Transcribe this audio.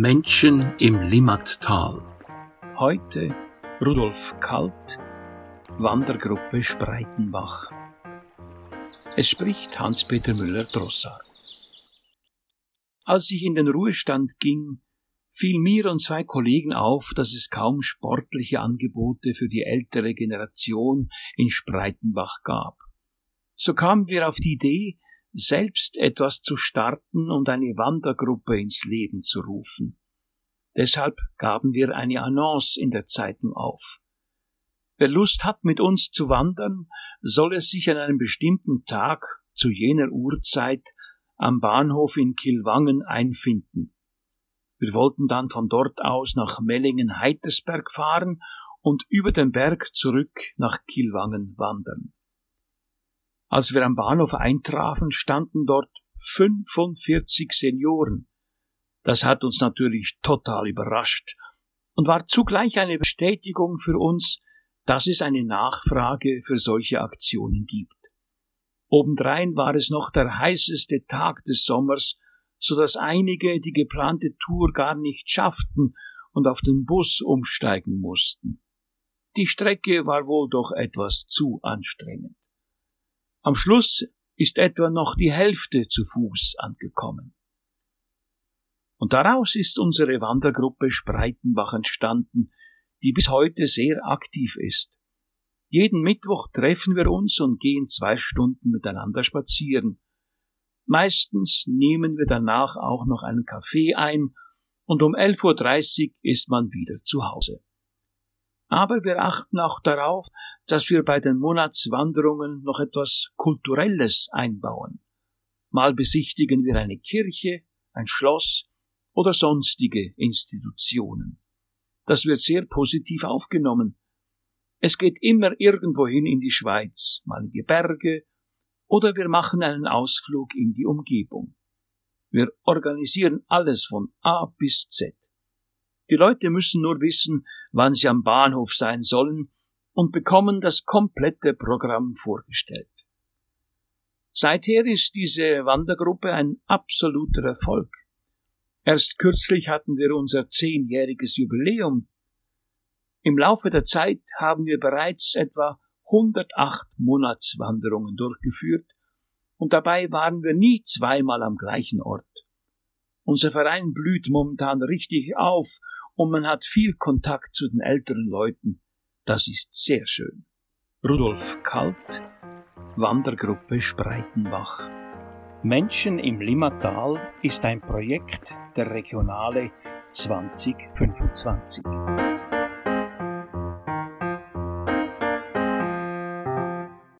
Menschen im Limmattal. Heute Rudolf Kalt, Wandergruppe Spreitenbach. Es spricht Hans-Peter Müller-Drossard. Als ich in den Ruhestand ging, fiel mir und zwei Kollegen auf, dass es kaum sportliche Angebote für die ältere Generation in Spreitenbach gab. So kamen wir auf die Idee, selbst etwas zu starten und eine Wandergruppe ins Leben zu rufen. Deshalb gaben wir eine Annonce in der Zeitung auf. Wer Lust hat, mit uns zu wandern, soll es sich an einem bestimmten Tag zu jener Uhrzeit am Bahnhof in Kilwangen einfinden. Wir wollten dann von dort aus nach Mellingen-Heitersberg fahren und über den Berg zurück nach Kilwangen wandern. Als wir am Bahnhof eintrafen, standen dort 45 Senioren. Das hat uns natürlich total überrascht und war zugleich eine Bestätigung für uns, dass es eine Nachfrage für solche Aktionen gibt. Obendrein war es noch der heißeste Tag des Sommers, so dass einige die geplante Tour gar nicht schafften und auf den Bus umsteigen mussten. Die Strecke war wohl doch etwas zu anstrengend. Am Schluss ist etwa noch die Hälfte zu Fuß angekommen. Und daraus ist unsere Wandergruppe Spreitenbach entstanden, die bis heute sehr aktiv ist. Jeden Mittwoch treffen wir uns und gehen zwei Stunden miteinander spazieren. Meistens nehmen wir danach auch noch einen Kaffee ein und um 11.30 Uhr ist man wieder zu Hause. Aber wir achten auch darauf, dass wir bei den Monatswanderungen noch etwas Kulturelles einbauen. Mal besichtigen wir eine Kirche, ein Schloss oder sonstige Institutionen. Das wird sehr positiv aufgenommen. Es geht immer irgendwohin in die Schweiz, mal in die Berge, oder wir machen einen Ausflug in die Umgebung. Wir organisieren alles von A bis Z. Die Leute müssen nur wissen, wann sie am Bahnhof sein sollen und bekommen das komplette Programm vorgestellt. Seither ist diese Wandergruppe ein absoluter Erfolg. Erst kürzlich hatten wir unser zehnjähriges Jubiläum. Im Laufe der Zeit haben wir bereits etwa 108 Monatswanderungen durchgeführt und dabei waren wir nie zweimal am gleichen Ort. Unser Verein blüht momentan richtig auf und man hat viel Kontakt zu den älteren Leuten. Das ist sehr schön. Rudolf Kalt, Wandergruppe Spreitenbach. Menschen im Limmatal ist ein Projekt der Regionale 2025.